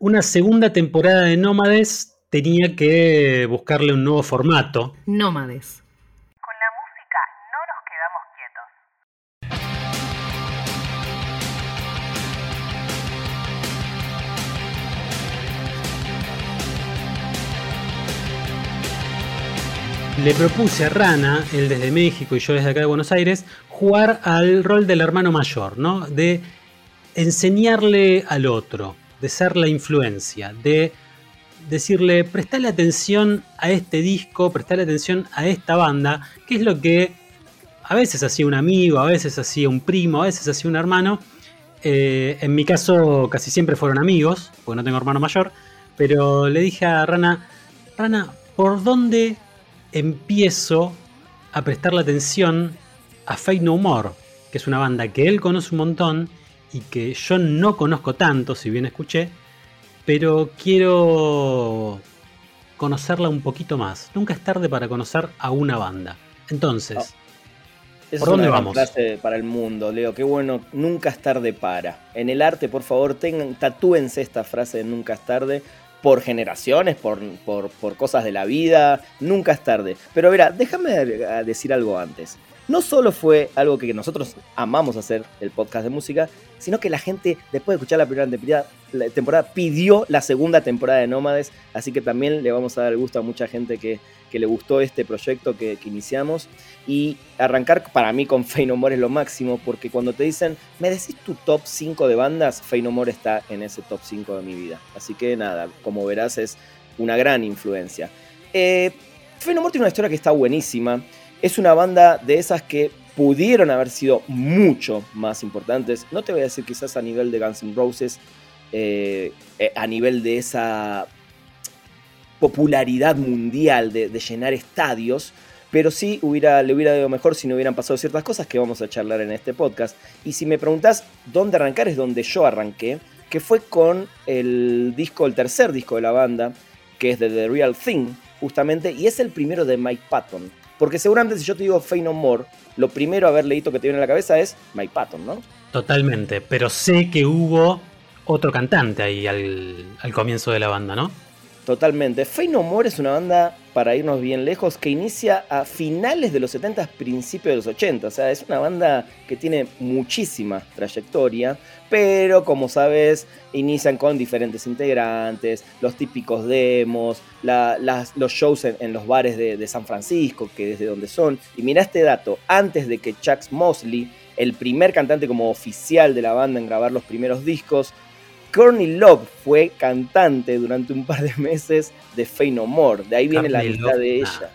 una segunda temporada de Nómades tenía que buscarle un nuevo formato. Nómades. Con la música no nos quedamos quietos. Le propuse a Rana, él desde México y yo desde acá de Buenos Aires, jugar al rol del hermano mayor, ¿no? De enseñarle al otro, de ser la influencia, de decirle, prestale atención a este disco, prestale atención a esta banda, que es lo que a veces hacía un amigo, a veces hacía un primo, a veces hacía un hermano. Eh, en mi caso casi siempre fueron amigos, porque no tengo hermano mayor, pero le dije a Rana, Rana, ¿por dónde empiezo a prestarle atención a Fate No More? Que es una banda que él conoce un montón y que yo no conozco tanto, si bien escuché, pero quiero conocerla un poquito más. Nunca es tarde para conocer a una banda. Entonces, Esa ¿Por es dónde vamos? para el mundo, Leo. Qué bueno, nunca es tarde para. En el arte, por favor, tengan, tatúense esta frase de nunca es tarde. Por generaciones, por, por, por cosas de la vida, nunca es tarde. Pero verá, déjame decir algo antes. No solo fue algo que nosotros amamos hacer, el podcast de música, sino que la gente, después de escuchar la primera temporada, pidió la segunda temporada de Nómades. Así que también le vamos a dar gusto a mucha gente que, que le gustó este proyecto que, iniciamos. Y arrancar para mí con Fey No More es lo máximo, porque cuando te dicen, ¿me decís tu top 5 de bandas? Fey More está en ese top 5 de mi vida. Así que nada, como verás es una gran influencia. Eh, More tiene una historia que está buenísima. Es una banda de esas que pudieron haber sido mucho más importantes. No te voy a decir quizás a nivel de Guns N' Roses, eh, eh, a nivel de esa popularidad mundial de, llenar estadios, pero sí le hubiera ido mejor si no hubieran pasado ciertas cosas que vamos a charlar en este podcast. Y si me preguntás dónde arrancar, es donde yo arranqué, que fue con el disco, el tercer disco de la banda, que es de The Real Thing, justamente, y es el primero de Mike Patton. Porque seguramente si yo te digo Fey No More, lo primero a ver leído que te viene a la cabeza es Mike Patton, ¿no? totalmente. Pero sé que hubo otro cantante ahí al comienzo de la banda, ¿no? Totalmente. Fey No More es una banda, para irnos bien lejos, que inicia a finales de los 70, principios de los 80. O sea, es una banda que tiene muchísima trayectoria, pero como sabes, inician con diferentes integrantes, los típicos demos, la- las- los shows en, los bares de, de San Francisco, que es de donde son. Y mira este dato, antes de que Chuck Mosley, el primer cantante como oficial de la banda en grabar los primeros discos, Courtney Love fue cantante durante un par de meses de Fey No More. De ahí viene la amistad Love, de nah. ella.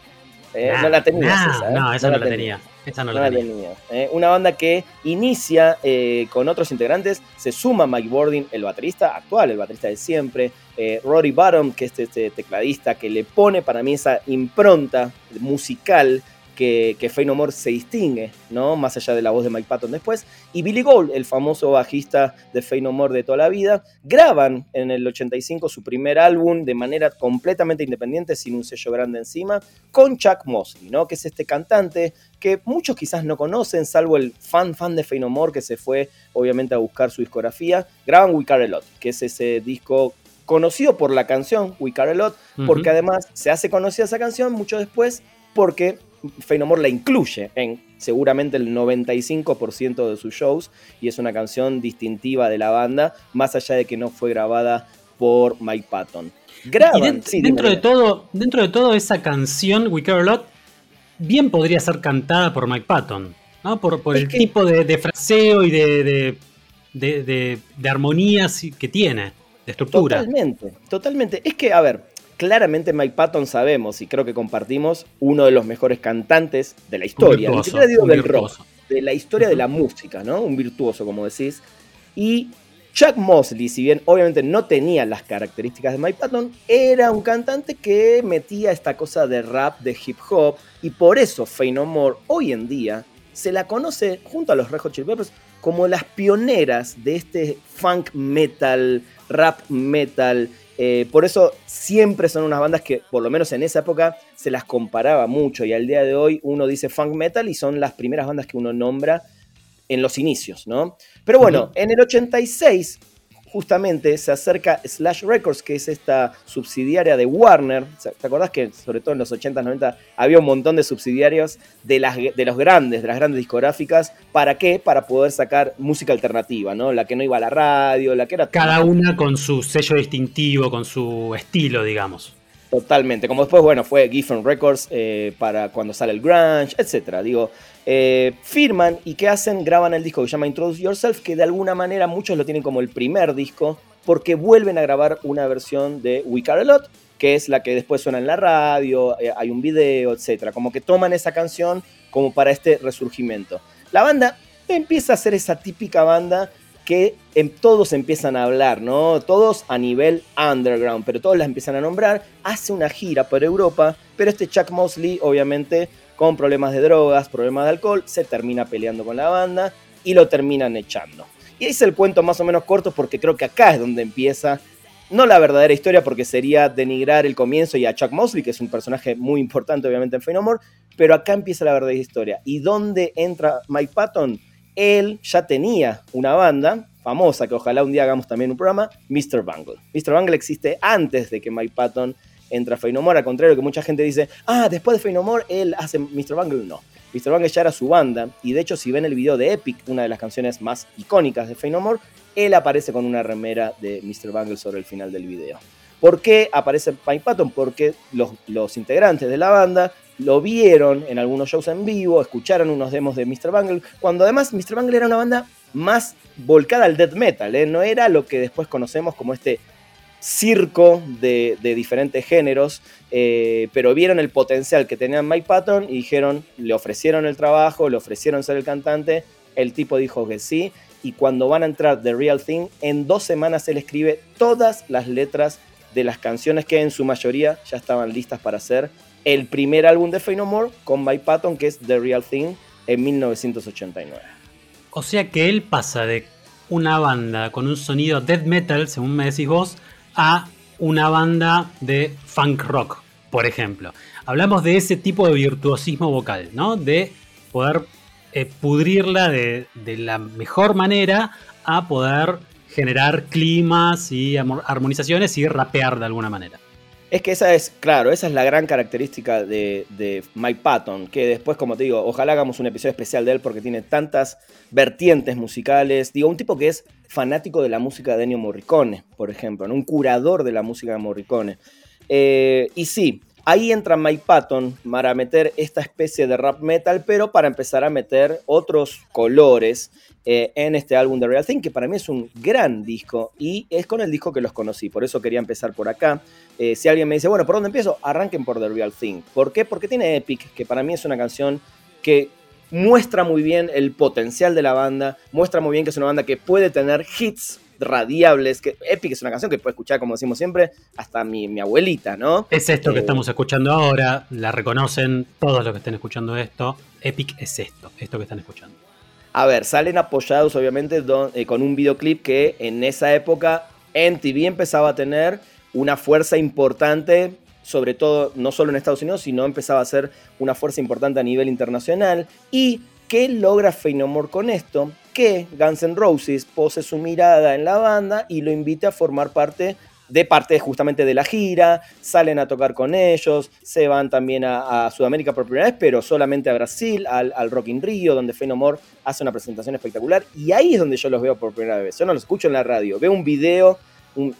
Eh, Nah, no la tenías nah, esa, ¿eh? No, esa no, la tenía. Esa no No la tenía. ¿eh? Una banda que inicia eh, con otros integrantes, se suma Mike Bordin, el baterista actual, el baterista de siempre, eh, Rory Bottom, que es este tecladista que le pone para mí esa impronta musical que, que Fey No More se distingue, ¿no? Más allá de la voz de Mike Patton después. Y Billy Gold, el famoso bajista de No More de toda la vida, graban en el 85 su primer álbum de manera completamente independiente, sin un sello grande encima, con Chuck Mosley, ¿no? Que es este cantante que muchos quizás no conocen, salvo el fan fan de No More que se fue obviamente a buscar su discografía. Graban We Care A Lot, que es ese disco conocido por la canción We Care A Lot, porque además se hace conocida esa canción mucho después porque Fey No More la incluye en seguramente el 95% de sus shows y es una canción distintiva de la banda, más allá de que no fue grabada por Mike Patton. Graban, Y dent- sí, dentro, de todo, dentro de todo, esa canción, We Care a Lot, bien podría ser cantada por Mike Patton, ¿no? Por, por el que- tipo de, de fraseo y de, de, de- de- de armonías que tiene, de estructura. Totalmente, totalmente. Es que, a ver, claramente Mike Patton sabemos y creo que compartimos uno de los mejores cantantes de la historia. Ni siquiera digo del rock, de la historia de la música, ¿no? Un virtuoso, como decís. Y Chuck Mosley, si bien obviamente no tenía las características de Mike Patton, era un cantante que metía esta cosa de rap, de hip hop, y por eso Fey No More hoy en día se la conoce junto a los Red Hot Chili Peppers como las pioneras de este funk metal, rap metal. Eh, por eso siempre son unas bandas que, por lo menos en esa época, se las comparaba mucho. Y al día de hoy uno dice funk metal y son las primeras bandas que uno nombra en los inicios, ¿no? Pero bueno, en el 86 justamente se acerca Slash Records, que es esta subsidiaria de Warner. ¿Te acordás que sobre todo en los 80s, 90 había un montón de subsidiarios de, las, de los grandes, de las grandes discográficas? ¿Para qué? Para poder sacar música alternativa, ¿no? La que no iba a la radio, la que era... Cada una con su sello distintivo, con su estilo, digamos. Totalmente, como después, bueno, fue Giffen Records eh, para cuando sale el grunge, etc. Digo, eh, firman y ¿qué hacen? Graban el disco que se llama Introduce Yourself, que de alguna manera muchos lo tienen como el primer disco, porque vuelven a grabar una versión de We Care A Lot, que es la que después suena en la radio, eh, hay un video, etc. Como que toman esa canción como para este resurgimiento. La banda empieza a ser esa típica banda que en, todos empiezan a hablar, ¿no? Todos a nivel underground, pero todos las empiezan a nombrar. Hace una gira por Europa, pero este Chuck Mosley, obviamente, con problemas de drogas, problemas de alcohol, se termina peleando con la banda y lo terminan echando. Y hice el cuento más o menos corto porque creo que acá es donde empieza, no la verdadera historia porque sería denigrar el comienzo y a Chuck Mosley, que es un personaje muy importante obviamente en Phenomore, pero acá empieza la verdadera historia. ¿Y dónde entra Mike Patton? Él ya tenía una banda famosa, que ojalá un día hagamos también un programa, Mr. Bungle. Mr. Bungle existe antes de que Mike Patton entre a Feynomore, al contrario que mucha gente dice, ah, después de Feynomore él hace Mr. Bungle, no. Mr. Bungle ya era su banda, y de hecho si ven el video de Epic, una de las canciones más icónicas de Feynomore, él aparece con una remera de Mr. Bungle sobre el final del video. ¿Por qué aparece Mike Patton? Porque los integrantes de la banda lo vieron en algunos shows en vivo, escucharon unos demos de Mr. Bungle, cuando además Mr. Bungle era una banda más volcada al death metal, ¿eh? no era lo que después conocemos como este circo de, diferentes géneros, eh, pero vieron el potencial que tenía Mike Patton y dijeron, le ofrecieron el trabajo, le ofrecieron ser el cantante, el tipo dijo que sí, y cuando van a entrar The Real Thing, en dos semanas él escribe todas las letras de las canciones que en su mayoría ya estaban listas para hacer el primer álbum de Fey No More con Mike Patton, que es The Real Thing, en 1989. O sea que él pasa de una banda con un sonido death metal, según me decís vos, a una banda de funk rock, por ejemplo. Hablamos de ese tipo de virtuosismo vocal, ¿no? De poder eh, pudrirla de, de, la mejor manera a poder generar climas y armonizaciones y rapear de alguna manera. Es que esa es, claro, esa es la gran característica de, Mike Patton, que después, como te digo, ojalá hagamos un episodio especial de él porque tiene tantas vertientes musicales. Digo, un tipo que es fanático de la música de Ennio Morricone, por ejemplo, un curador de la música de Morricone. Eh, y sí, ahí entra Mike Patton para meter esta especie de rap metal, pero para empezar a meter otros colores eh, en este álbum de Real Thing, que para mí es un gran disco y es con el disco que los conocí, por eso quería empezar por acá. Eh, si alguien me dice, bueno, ¿por dónde empiezo? Arranquen por The Real Thing. ¿Por qué? Porque tiene Epic, que para mí es una canción que muestra muy bien el potencial de la banda, muestra muy bien que es una banda que puede tener hits radiables, que Epic es una canción que puede escuchar, como decimos siempre, hasta mi, abuelita, ¿no? Es esto que eh, estamos escuchando ahora, la reconocen todos los que estén escuchando esto. Epic es esto, esto que están escuchando. A ver, salen apoyados obviamente eh, con un videoclip que en esa época MTV empezaba a tener una fuerza importante, sobre todo no solo en Estados Unidos, sino empezaba a ser una fuerza importante a nivel internacional. ¿Y qué logra Feynomore con esto? Que Guns N' Roses pose su mirada en la banda y lo invita a formar parte de parte justamente de la gira, salen a tocar con ellos, se van también a, Sudamérica por primera vez, pero solamente a Brasil, al, al Rock Rio, donde Fenomore hace una presentación espectacular, y ahí es donde yo los veo por primera vez. Yo no los escucho en la radio, veo un video,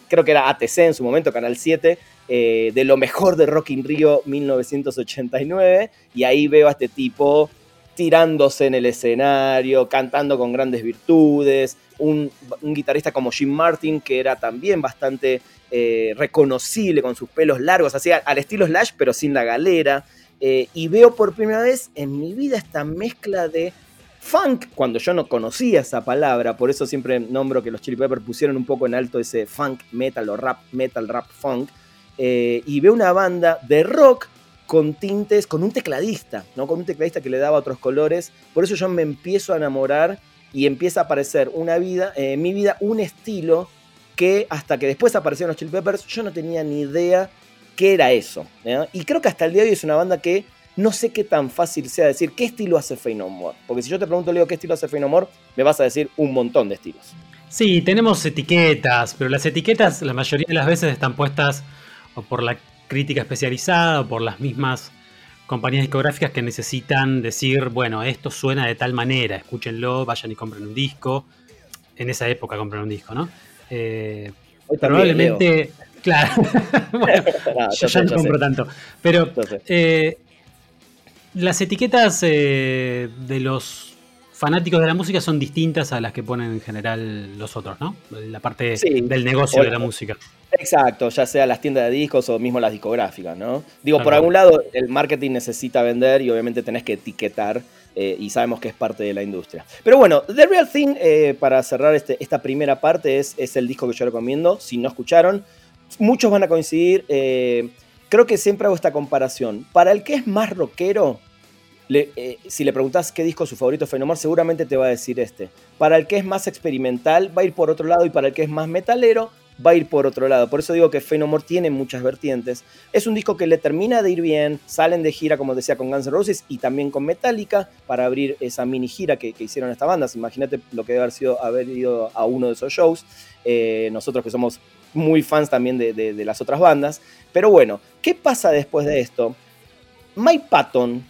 creo que era ATC en su momento, Canal 7, eh, de lo mejor de Rock in Rio 1989, y ahí veo a este tipo tirándose en el escenario, cantando con grandes virtudes, un, guitarrista como Jim Martin, que era también bastante eh, reconocible con sus pelos largos, así al estilo Slash, pero sin la galera. Eh, y veo por primera vez en mi vida esta mezcla de funk, cuando yo no conocía esa palabra, por eso siempre nombro que los Chili Peppers pusieron un poco en alto ese funk metal o rap metal, rap funk. Eh, y veo una banda de rock con tintes, con un tecladista, ¿no? Con un tecladista que le daba otros colores. Por eso yo me empiezo a enamorar y empieza a aparecer una vida, en mi vida un estilo que hasta que después aparecieron los Chili Peppers, yo no tenía ni idea qué era eso. Y creo que hasta el día de hoy es una banda que no sé qué tan fácil sea decir qué estilo hace Fey No More. Porque si yo te pregunto, Leo, qué estilo hace Fey No More, me vas a decir un montón de estilos. Sí, tenemos etiquetas, pero las etiquetas la mayoría de las veces están puestas por la crítica especializada o por las mismas compañías discográficas que necesitan decir, bueno, esto suena de tal manera, escúchenlo, vayan y compren un disco. En esa época compren un disco, ¿no? Eh, probablemente, claro, yo ya no compro tanto, pero eh, las etiquetas eh, de los fanáticos de la música son distintas a las que ponen en general los otros, ¿no? La parte del negocio de la música. Exacto, ya sea las tiendas de discos o mismo las discográficas, ¿no? Digo, por algún lado el marketing necesita vender y obviamente tenés que etiquetar eh, y sabemos que es parte de la industria. Pero bueno, The Real Thing, eh, para cerrar este, esta primera parte, es, es, el disco que yo recomiendo. Si no escucharon, muchos van a coincidir. Eh, creo que siempre hago esta comparación. Para el que es más rockero, eh, si le preguntas qué disco es su favorito Fenomor, seguramente te va a decir este. Para el que es más experimental, va a ir por otro lado, y para el que es más metalero, va a ir por otro lado. Por eso digo que Fenomore tiene muchas vertientes. Es un disco que le termina de ir bien, salen de gira, como decía, con Guns N' Roses y también con Metallica para abrir esa mini gira que, hicieron estas bandas. Imagínate lo que debe haber sido haber ido a uno de esos shows. Eh, nosotros que somos muy fans también de, de las otras bandas. Pero bueno, ¿qué pasa después de esto? Mike Patton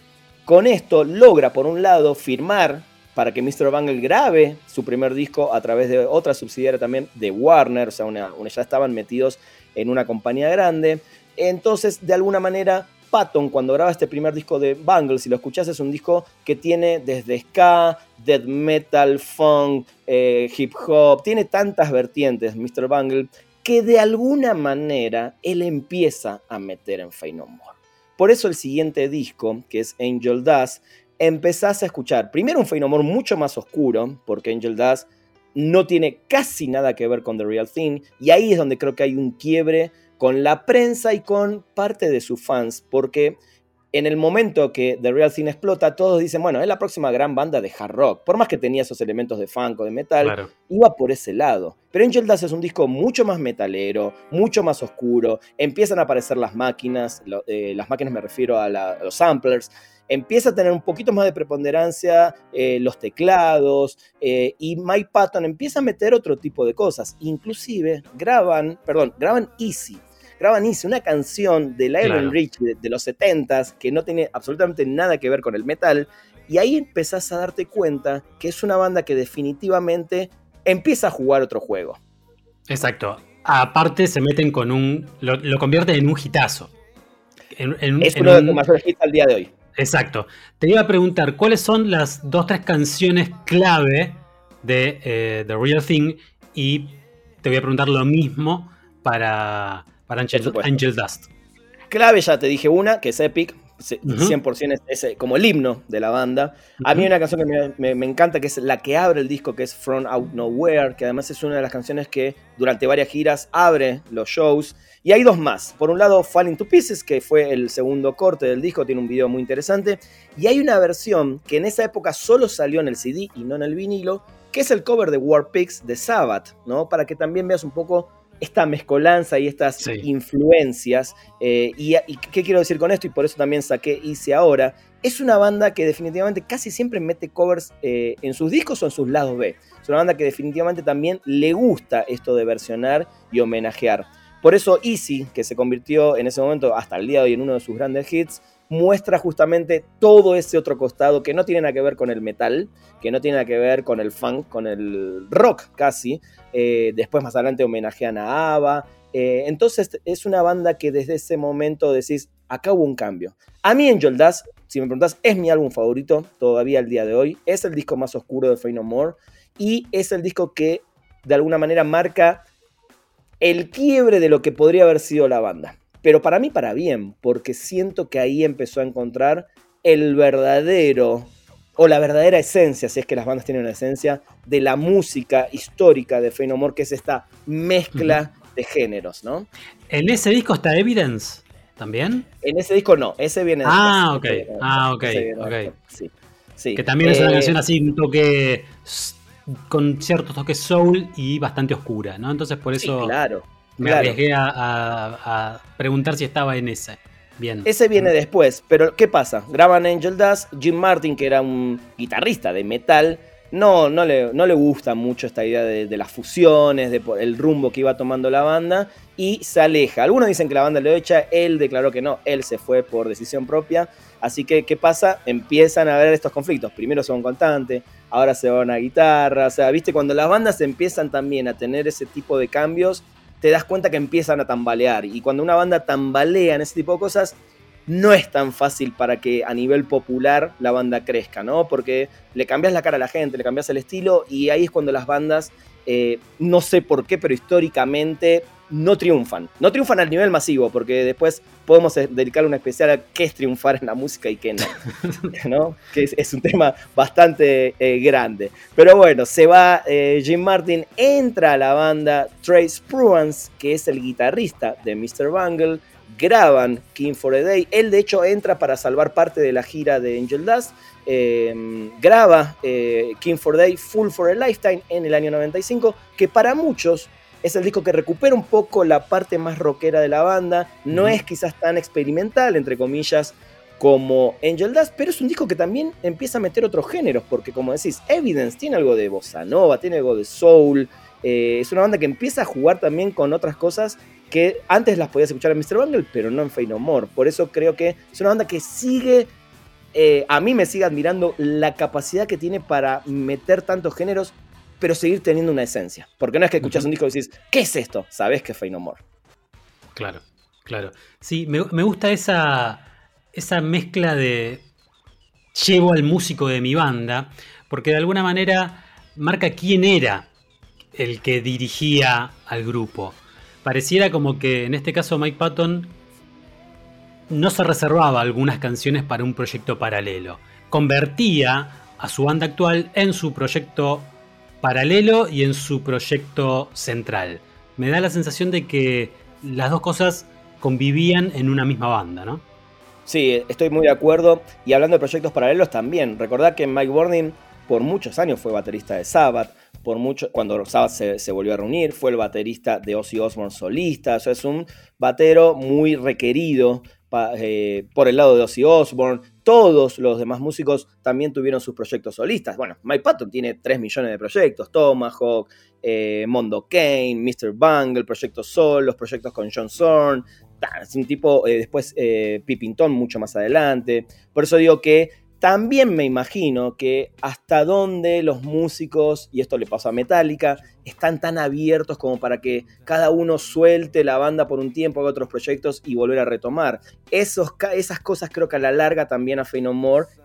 con esto logra, por un lado, firmar para que Mr. Bangle grabe su primer disco a través de otra subsidiaria también de Warner, o sea, ya estaban metidos en una compañía grande. Entonces, de alguna manera, Patton, cuando graba este primer disco de Bangle, si lo escuchás, es un disco que tiene desde ska, death metal, funk, eh, hip hop, tiene tantas vertientes, Mr. Bangle, que de alguna manera él empieza a meter en Fey More. Por eso el siguiente disco, que es Angel Dust, empezás a escuchar primero un Feynomore mucho más oscuro, porque Angel Dust no tiene casi nada que ver con The Real Thing, y ahí es donde creo que hay un quiebre con la prensa y con parte de sus fans, porque en el momento que The Real Thing explota, todos dicen, bueno, es la próxima gran banda de hard rock. Por más que tenía esos elementos de funk o de metal, iba por ese lado. Pero Angel Dust es un disco mucho más metalero, mucho más oscuro. Empiezan a aparecer las máquinas, eh, las máquinas me refiero a, los samplers. Empieza a tener un poquito más de preponderancia eh, los teclados eh, y Mike Patton empieza a meter otro tipo de cosas. Inclusive graban, perdón, graban Easy, graban Easy, una canción de Lionel Rich de, los 70s que no tiene absolutamente nada que ver con el metal. Y ahí empezás a darte cuenta que es una banda que definitivamente empieza a jugar otro juego. Exacto. Aparte se meten con un... lo, lo convierten en un hitazo. es uno de los mayores hits al día de hoy. Exacto. Te iba a preguntar, ¿cuáles son las dos, tres canciones clave de eh, The Real Thing? Y te voy a preguntar lo mismo para, para Angel, Dust. Clave, ya te dije una, que es Epic, 100% es, eh, como el himno de la banda. A mí hay una canción que me, me, encanta, que es la que abre el disco, que es From Out Nowhere, que además es una de las canciones que durante varias giras abre los shows. Y hay dos más. Por un lado, Falling to Pieces, que fue el segundo corte del disco, tiene un video muy interesante. Y hay una versión que en esa época solo salió en el CD y no en el vinilo, que es el cover de War Pigs de Sabbath, ¿no? Para que también veas un poco esta mezcolanza y estas influencias. Eh, y, qué quiero decir con esto? Y por eso también saqué Hice Ahora. Es una banda que definitivamente casi siempre mete covers eh, en sus discos o en sus lados B. Es una banda que definitivamente también le gusta esto de versionar y homenajear. Por eso Easy, que se convirtió en ese momento hasta el día de hoy en uno de sus grandes hits, muestra justamente todo ese otro costado que no tiene nada que ver con el metal, que no tiene nada que ver con el funk, con el rock casi. Eh, después más adelante homenajean a ABBA. Eh, entonces es una banda que desde ese momento decís, acá hubo un cambio. A mí Angel Dust, si me preguntas, es mi álbum favorito todavía al día de hoy. Es el disco más oscuro de Fey No More y es el disco que de alguna manera marca el quiebre de lo que podría haber sido la banda. Pero para mí para bien, porque siento que ahí empezó a encontrar el verdadero o la verdadera esencia, si es que las bandas tienen una esencia, de la música histórica de Fey que es esta mezcla de géneros, ¿no? ¿En ese disco está Evidence también? En ese disco no, ese viene Ah, ok, ah, ok, Sí, sí. Que también es una eh, canción así, un toque con ciertos toques soul y bastante oscura, ¿no? Entonces por eso claro, me arriesgué a, preguntar si estaba en ese. Bien. Ese viene después, pero ¿qué pasa? Graban Angel Dust, Jim Martin, que era un guitarrista de metal, no, no, le, no le gusta mucho esta idea de, las fusiones, de el rumbo que iba tomando la banda y se aleja. Algunos dicen que la banda le echa, él declaró que no, él se fue por decisión propia. Así que, ¿qué pasa? Empiezan a haber estos conflictos. Primero se va un cantante, ahora se va una guitarra. O sea, viste, cuando las bandas empiezan también a tener ese tipo de cambios, te das cuenta que empiezan a tambalear. Y cuando una banda tambalea en ese tipo de cosas, no es tan fácil para que a nivel popular la banda crezca, ¿no? Porque le cambias la cara a la gente, le cambias el estilo y ahí es cuando las bandas, eh, no sé por qué, pero históricamente no triunfan. No triunfan al nivel masivo, porque después podemos eh, dedicarle una especial a qué es triunfar en la música y qué no. ¿no? Que es, un tema bastante eh, grande. Pero bueno, se va Jim Martin, entra a la banda Trace Pruance, que es el guitarrista de Mr. Bungle graban King for a Day. Él de hecho entra para salvar parte de la gira de Angel Dust. Em, graba eh, King for a Day Full for a Lifetime en el año 95, que para muchos es el disco que recupera un poco la parte más rockera de la banda. No es quizás tan experimental, entre comillas, como Angel Dust, pero es un disco que también empieza a meter otros géneros, porque como decís, Evidence tiene algo de bossa nova, tiene algo de soul. Eh, es una banda que empieza a jugar también con otras cosas que antes las podías escuchar en Mr. Bungle, pero no en Fey No More. Por eso creo que es una banda que sigue, eh, a mí me sigue admirando la capacidad que tiene para meter tantos géneros, pero seguir teniendo una esencia. Porque no es que escuchas un disco y decís, ¿qué es esto? Sabes que es Fey No More. Claro, claro. Sí, me, gusta esa, esa mezcla de llevo al músico de mi banda, porque de alguna manera marca quién era el que dirigía al grupo pareciera como que en este caso Mike Patton no se reservaba algunas canciones para un proyecto paralelo. Convertía a su banda actual en su proyecto paralelo y en su proyecto central. Me da la sensación de que las dos cosas convivían en una misma banda, ¿no? Sí, estoy muy de acuerdo. Y hablando de proyectos paralelos también, recordad que Mike Burning por muchos años fue baterista de Sabbath, por mucho, cuando Sabbath se, volvió a reunir, fue el baterista de Ozzy Osbourne solista, o sea, es un batero muy requerido eh, por el lado de Ozzy Osbourne. Todos los demás músicos también tuvieron sus proyectos solistas. Bueno, Mike Patton tiene 3 millones de proyectos, Tomahawk, eh, Mondo Kane, Mr. Bungle, proyectos Sol, los proyectos con John Zorn, es un tipo, eh, después Pippington mucho más adelante. Por eso digo que también me imagino que hasta dónde los músicos, y esto le pasó a Metallica, están tan abiertos como para que cada uno suelte la banda por un tiempo, haga otros proyectos y volver a retomar. Esos, esas cosas creo que a la larga también a Fey No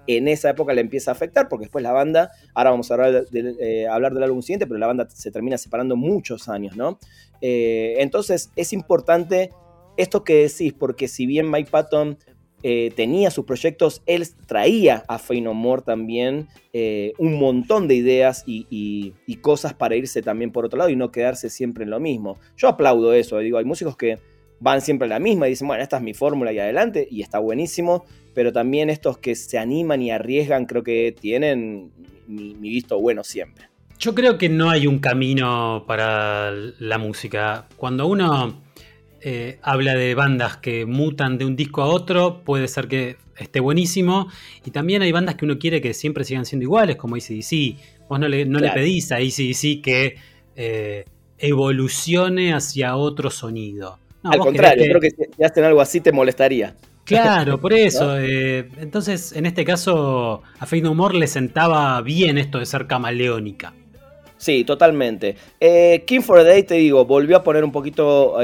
en esa época le empieza a afectar, porque después la banda, ahora vamos a hablar, eh, hablar del álbum siguiente, pero la banda se termina separando muchos años, ¿no? Eh, entonces es importante esto que decís, porque si bien Mike Patton eh, tenía sus proyectos, él traía a Fey también eh, un montón de ideas y, cosas para irse también por otro lado y no quedarse siempre en lo mismo. Yo aplaudo eso, digo, hay músicos que van siempre a la misma y dicen, bueno, esta es mi fórmula y adelante, y está buenísimo, pero también estos que se animan y arriesgan creo que tienen mi visto bueno siempre. Yo creo que no hay un camino para la música. Cuando uno eh, habla de bandas que mutan de un disco a otro, puede ser que esté buenísimo. Y también hay bandas que uno quiere que siempre sigan siendo iguales, como ACDC. Vos no le, no le pedís a ACDC que eh, evolucione hacia otro sonido. Al contrario, creo que si hacen algo así te molestaría. Claro, por eso. Eh, entonces, en este caso, a Fade No More le sentaba bien esto de ser camaleónica. Sí, totalmente. King for a Day, te digo, volvió a poner un poquito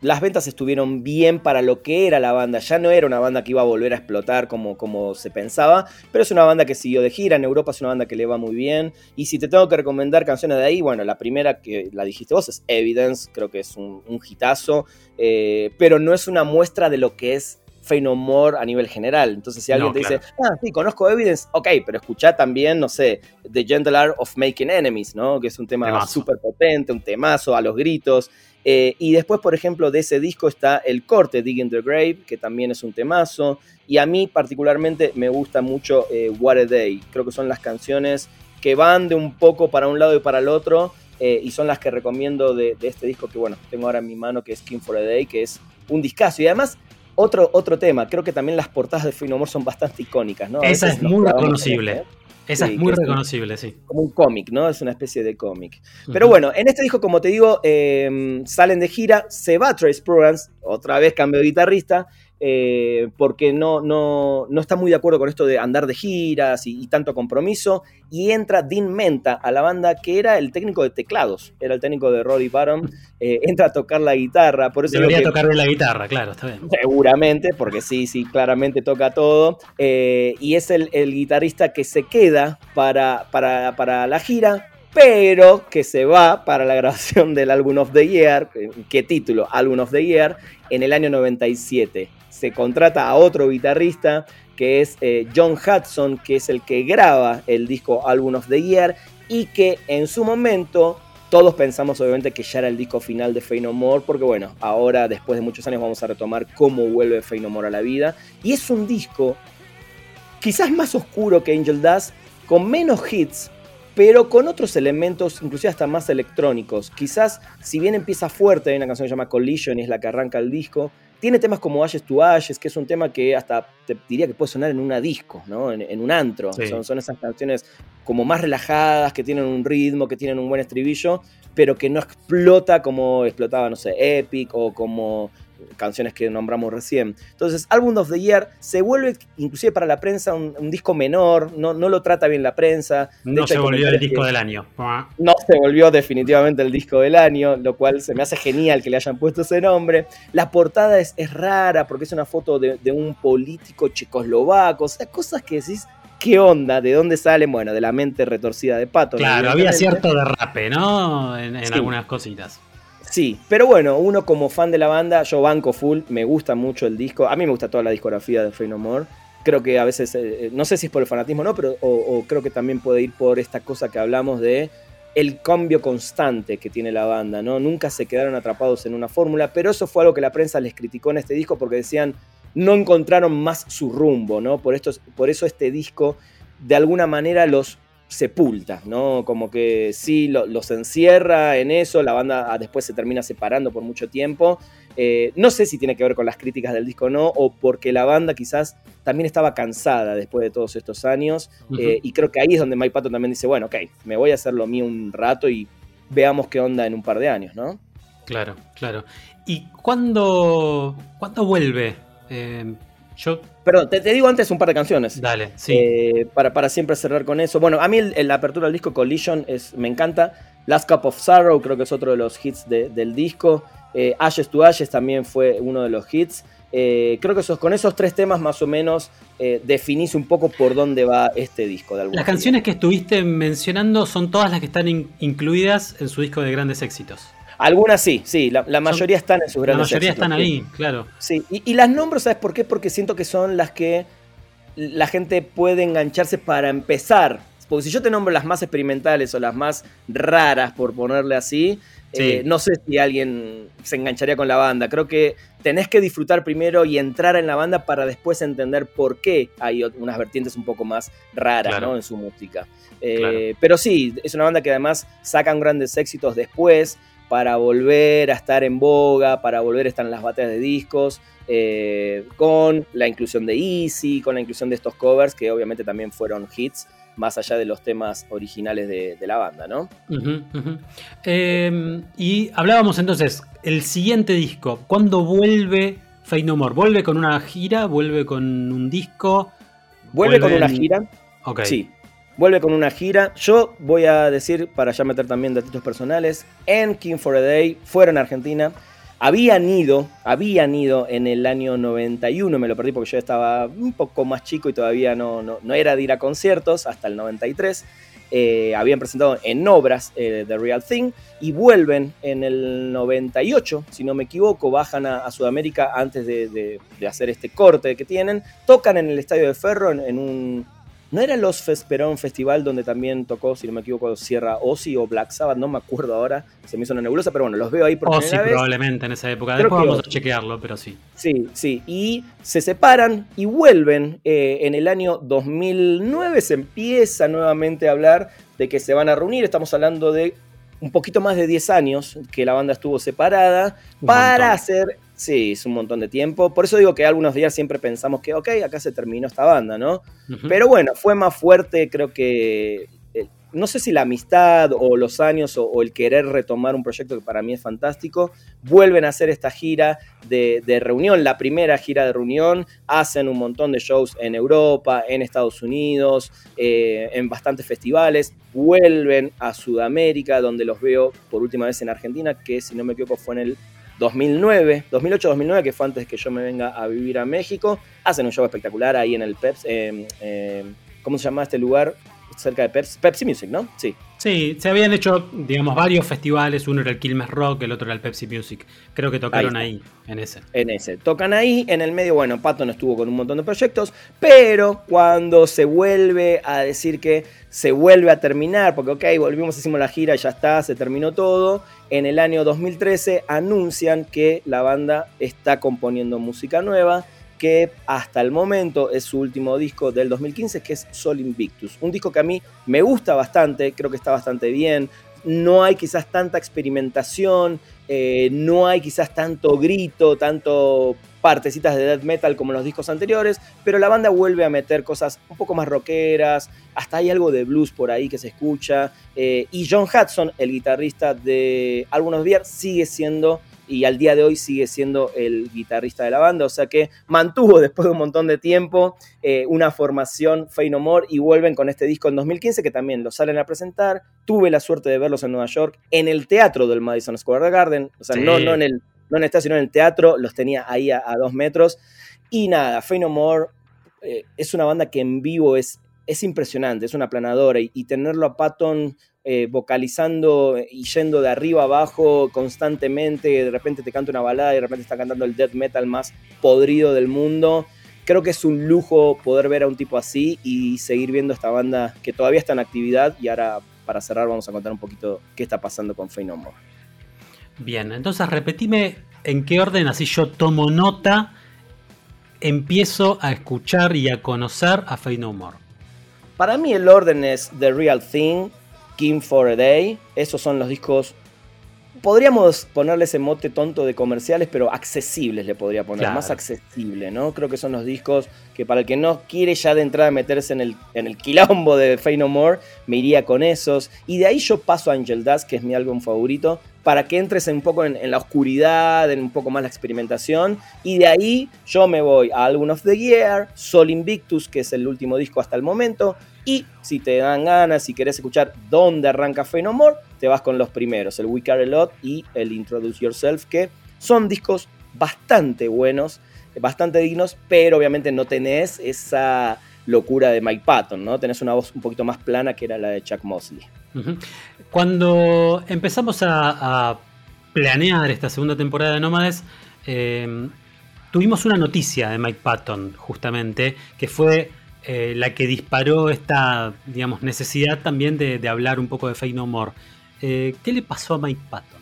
las ventas estuvieron bien para lo que era la banda. Ya no era una banda que iba a volver a explotar como, como se pensaba, pero es una banda que siguió de gira. En Europa es una banda que le va muy bien. Y si te tengo que recomendar canciones de ahí, bueno, la primera que la dijiste vos es Evidence, creo que es un, un hitazo, eh, pero no es una muestra de lo que es Fey No More a nivel general. Entonces, si alguien te dice, ah, sí, conozco Evidence, ok, pero escucha también, no sé, The Gentle Art of Making Enemies, ¿no? Que es un tema súper potente, un temazo a los gritos. Eh, y después, por ejemplo, de ese disco está el corte Digging the Grave, que también es un temazo. Y a mí particularmente me gusta mucho eh, What a Day. Creo que son las canciones que van de un poco para un lado y para el otro. Eh, y son las que recomiendo de, este disco que, bueno, tengo ahora en mi mano, que es King for a Day, que es un discazo. Y además, otro, otro tema, creo que también las portadas de Free No More son bastante icónicas, ¿no? Esa es muy reconocible. Esa Sí, es muy es reconocible, sí. como un cómic, ¿no? Es una especie de cómic. Pero bueno, en este disco, como te digo, eh, salen de gira, se va Trace Prugans, otra vez cambio de guitarrista, eh, porque no, no, no está muy de acuerdo con esto de andar de giras y, y tanto compromiso, y entra Dean Menta a la banda, que era el técnico de teclados, era el técnico de Roddy Baron, eh, entra a tocar la guitarra, por eso Debería que- tocar la guitarra, claro, está bien. Seguramente, porque sí, sí, claramente toca todo. Eh, y es el, el guitarrista que se queda para, para, para la gira, pero que se va para la grabación del Album of the Year. ¿Qué título? Album of the Year, en el año 97. Se contrata a otro guitarrista, que es eh, John Hudson, que es el que graba el disco Album of the Year, y que en su momento todos pensamos obviamente que ya era el disco final de Fey No More, porque bueno, ahora después de muchos años vamos a retomar cómo vuelve Fey No More a la vida. Y es un disco quizás más oscuro que Angel Dust, con menos hits, pero con otros elementos, inclusive hasta más electrónicos. Quizás, si bien empieza fuerte, hay una canción que se llama Collision y es la que arranca el disco, tiene temas como Ashes to Ashes, que es un tema que hasta te diría que puede sonar en una disco, ¿no? En, en un antro. Sí. Son, son esas canciones como más relajadas, que tienen un ritmo, que tienen un buen estribillo, pero que no explota como explotaba, no sé, Epic o como canciones que nombramos recién. Entonces, Album of the Year se vuelve, inclusive para la prensa, un, un disco menor, no, no lo trata bien la prensa. De No hecho, se volvió el disco que- del año. no se volvió definitivamente el disco del año, lo cual se me hace genial que le hayan puesto ese nombre. La portada es, es rara porque es una foto de, de un político checoslovaco, o sea, cosas que decís, ¿qué onda? ¿De dónde salen? Bueno, de la mente retorcida de Pato. Claro, había cierto derrape, ¿no? En, en Sí. algunas cositas. Sí, pero bueno, uno como fan de la banda, yo banco full, me gusta mucho el disco. A mí me gusta toda la discografía de Free No More. Creo que a veces, eh, no sé si es por el fanatismo o no, pero o creo que también puede ir por esta cosa que hablamos de el cambio constante que tiene la banda, ¿no? Nunca se quedaron atrapados en una fórmula, pero eso fue algo que la prensa les criticó en este disco porque decían no encontraron más su rumbo, ¿no? Por, esto, por eso este disco de alguna manera los sepulta, ¿no? Como que sí, lo- los encierra en eso, la banda ah, después se termina separando por mucho tiempo. Eh, no sé si tiene que ver con las críticas del disco o no, o porque la banda quizás también estaba cansada después de todos estos años, eh, y creo que ahí es donde Mike Patton también dice, bueno, ok, me voy a hacer lo mío un rato y veamos qué onda en un par de años, ¿no? Claro, claro. ¿Y cuándo, cuándo vuelve? Eh, yo, Perdón, te, te digo antes un par de canciones. dale, sí. Eh, para, para siempre cerrar con eso. Bueno, a mí la apertura del disco Collision es, me encanta. Last Cup of Sorrow creo que es otro de los hits de- del disco. Eh, Ashes to Ashes también fue uno de los hits. Eh, creo que esos, con esos tres temas más o menos eh, definís un poco por dónde va este disco. De Las canciones que estuviste mencionando son todas las que están in- incluidas en su disco de grandes éxitos. Algunas sí, sí, la, la mayoría están en sus La grandes mayoría éxitos, están sí. ahí, claro. Sí, y, y las nombro, ¿sabes por qué? Porque siento que son las que la gente puede engancharse para empezar. Porque si yo te nombro las más experimentales o las más raras, por ponerle así, Sí. eh, no sé si alguien se engancharía con la banda. Creo que tenés que disfrutar primero y entrar en la banda para después entender por qué hay unas vertientes un poco más raras Claro. ¿no? en su música. Eh, Claro. Pero sí, es una banda que además sacan grandes éxitos después para volver a estar en boga, para volver a estar en las batallas de discos, eh, con la inclusión de Easy, con la inclusión de estos covers que obviamente también fueron hits, más allá de los temas originales de, de la banda, ¿no? Eh, y hablábamos entonces, el siguiente disco, ¿cuándo vuelve Fate No More? ¿Vuelve con una gira? ¿Vuelve con un disco? Vuelve con una gira, Ok. sí, vuelve con una gira. Yo voy a decir, para ya meter también datitos personales, en King for a Day fueron a Argentina. Habían ido, habían ido en el año 91, me lo perdí porque yo estaba un poco más chico y todavía no, no, no era de ir a conciertos hasta el 93. Eh, habían presentado en obras eh, The Real Thing y vuelven en el 98, si no me equivoco, bajan a, Sudamérica antes de, de- hacer este corte que tienen, tocan en el Estadio de Ferro en un... ¿No era Los Fesperón Festival donde también tocó, si no me equivoco, Sierra Ozzy o Black Sabbath? No me acuerdo ahora, se me hizo una nebulosa, pero bueno, los veo ahí por O sí, primera vez. probablemente en esa época. Creo Después vamos a Ozzy. chequearlo, pero sí. Sí, sí. Y se separan y vuelven. eh, en el año 2009 se empieza nuevamente a hablar de que se van a reunir. Estamos hablando de un poquito más de 10 años que la banda estuvo separada Un para montón. hacer Sí, es un montón de tiempo. Por eso digo que algunos días siempre pensamos que, ok, acá se terminó esta banda, ¿no? Pero bueno, fue más fuerte, creo que no sé si la amistad o los años o, el querer retomar un proyecto que para mí es fantástico, vuelven a hacer esta gira de, reunión, la primera gira de reunión, hacen un montón de shows en Europa, en Estados Unidos, eh, en bastantes festivales, vuelven a Sudamérica, donde los veo por última vez en Argentina, que si no me equivoco fue en el 2009, 2008-2009, que fue antes que yo me venga a vivir a México, hacen un show espectacular ahí en el PEPS, eh, eh, ¿cómo se llama este lugar? cerca de Pepsi, Music, ¿no? Sí. Sí, se habían hecho, digamos, varios festivales. Uno era el Quilmes Rock, el otro era el Pepsi Music. Creo que tocaron ahí, en ese. En ese. Tocan ahí. En el medio, bueno, Patton estuvo con un montón de proyectos. Pero cuando se vuelve a decir que se vuelve a terminar, porque, ok, volvimos, hicimos la gira, ya está, se terminó todo. En el año 2013 anuncian que la banda está componiendo música nueva que hasta el momento es su último disco del 2015, que es Sol Invictus. Un disco que a mí me gusta bastante, creo que está bastante bien. No hay quizás tanta experimentación, eh, no hay quizás tanto grito, tanto partecitas de death metal como los discos anteriores, pero la banda vuelve a meter cosas un poco más rockeras, hasta hay algo de blues por ahí que se escucha, eh, y John Hudson, el guitarrista de Algunos Beer, sigue siendo y al día de hoy sigue siendo el guitarrista de la banda, o sea que mantuvo después de un montón de tiempo eh, una formación Fey No More y vuelven con este disco en 2015 que también lo salen a presentar. Tuve la suerte de verlos en Nueva York en el teatro del Madison Square Garden, o sea, no, no, en el, no en el estadio, sino en el teatro, los tenía ahí a, dos metros. Y nada, Fey No More eh, es una banda que en vivo es, es impresionante, es una planadora y, y tenerlo a Patton eh, vocalizando y yendo de arriba abajo constantemente, de repente te canta una balada y de repente está cantando el death metal más podrido del mundo. Creo que es un lujo poder ver a un tipo así y seguir viendo esta banda que todavía está en actividad y ahora para cerrar vamos a contar un poquito qué está pasando con Fey No More. Bien, entonces repetime en qué orden, así yo tomo nota, empiezo a escuchar y a conocer a Fey No More. Para mí el orden es The Real Thing, King for a Day. Esos son los discos. Podríamos ponerle ese mote tonto de comerciales, pero accesibles le podría poner, más accesible, ¿no? Creo que son los discos que para el que no quiere ya de entrada meterse en el, en el quilombo de Fey No More, me iría con esos. Y de ahí yo paso a Angel Dust, que es mi álbum favorito, para que entres un poco en, en, la oscuridad, en un poco más la experimentación. Y de ahí yo me voy a Album of the Year, Sol Invictus, que es el último disco hasta el momento, y si te dan ganas, si querés escuchar dónde arranca Phenomore, te vas con los primeros, el We Care A Lot y el Introduce Yourself, que son discos bastante buenos, bastante dignos, pero obviamente no tenés esa locura de Mike Patton, ¿no? Tenés una voz un poquito más plana que era la de Chuck Mosley. Cuando empezamos a, planear esta segunda temporada de Nómades, eh, tuvimos una noticia de Mike Patton, justamente, que fue eh, la que disparó esta, digamos, necesidad también de, hablar un poco de Fake No More. Eh, ¿Qué le pasó a Mike Patton?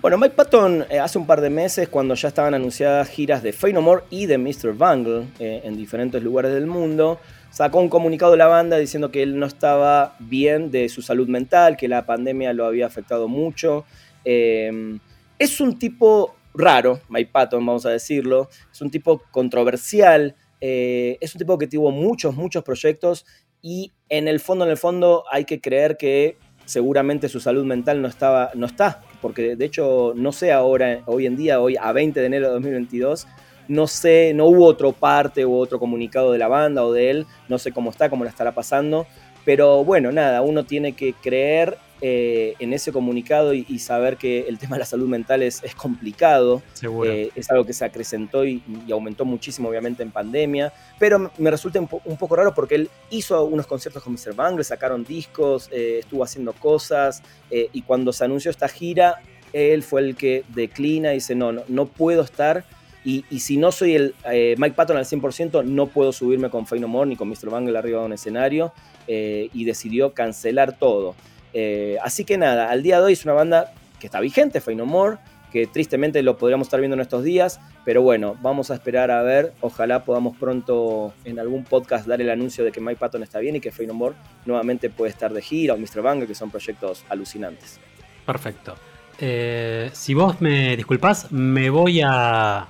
Bueno, Mike Patton eh, hace un par de meses, cuando ya estaban anunciadas giras de No More y de Mr. Bungle en diferentes lugares del mundo, sacó un comunicado de la banda diciendo que él no estaba bien de su salud mental, que la pandemia lo había afectado mucho. es un tipo raro, Mike Patton, vamos a decirlo. Es un tipo controversial. Eh, es un tipo que tuvo muchos, muchos proyectos y en el fondo, en el fondo, hay que creer que seguramente su salud mental no, estaba, no está, porque de hecho no sé ahora, hoy en día, hoy a 20 de enero de 2022, no sé, no hubo otro parte u otro comunicado de la banda o de él, no sé cómo está, cómo la estará pasando, pero bueno, nada, uno tiene que creer eh, en ese comunicado y, saber que el tema de la salud mental es, complicado. Eh, es algo que se acrecentó y, aumentó muchísimo, obviamente, en pandemia. Pero me resulta un, poco raro porque él hizo unos conciertos con Mr. Bangle, sacaron discos, eh, estuvo haciendo cosas. y cuando se anunció esta gira, él fue el que declina y dice: No, no, no puedo estar. Y, si no soy el Mike Patton al 100%, no puedo subirme con Fey No More ni con Mr. Bangle arriba de un escenario. y decidió cancelar todo. Eh, así que nada, al día de hoy es una banda que está vigente, Fey No More, que tristemente lo podríamos estar viendo en estos días, pero bueno, vamos a esperar a ver, ojalá podamos pronto en algún podcast dar el anuncio de que Mike Patton está bien y que Fey No More nuevamente puede estar de gira, o Mr. Banger, que son proyectos alucinantes. Perfecto. eh, si vos me disculpás, me voy a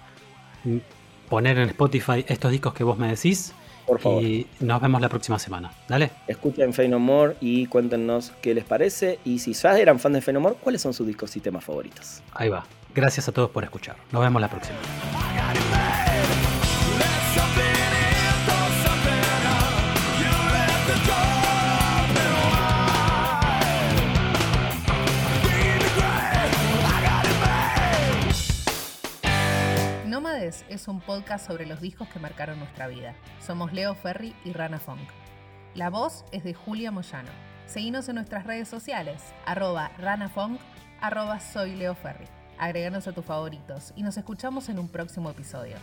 poner en Spotify estos discos que vos me decís. Por favor. Y nos vemos la próxima semana. Dale. Escuchen Fey No More y cuéntenos qué les parece. Y si ya eran fans de Fey No More, ¿cuáles son sus discos y temas favoritos? Ahí va. Gracias a todos por escuchar. Nos vemos la próxima. Es un podcast sobre los discos que marcaron nuestra vida. Somos Leo Ferry y Rana Funk. La voz es de Julia Moyano. Seguinos en nuestras redes sociales, arroba ranafunk, arroba soy Leo Ferry. Agreganos a tus favoritos y nos escuchamos en un próximo episodio.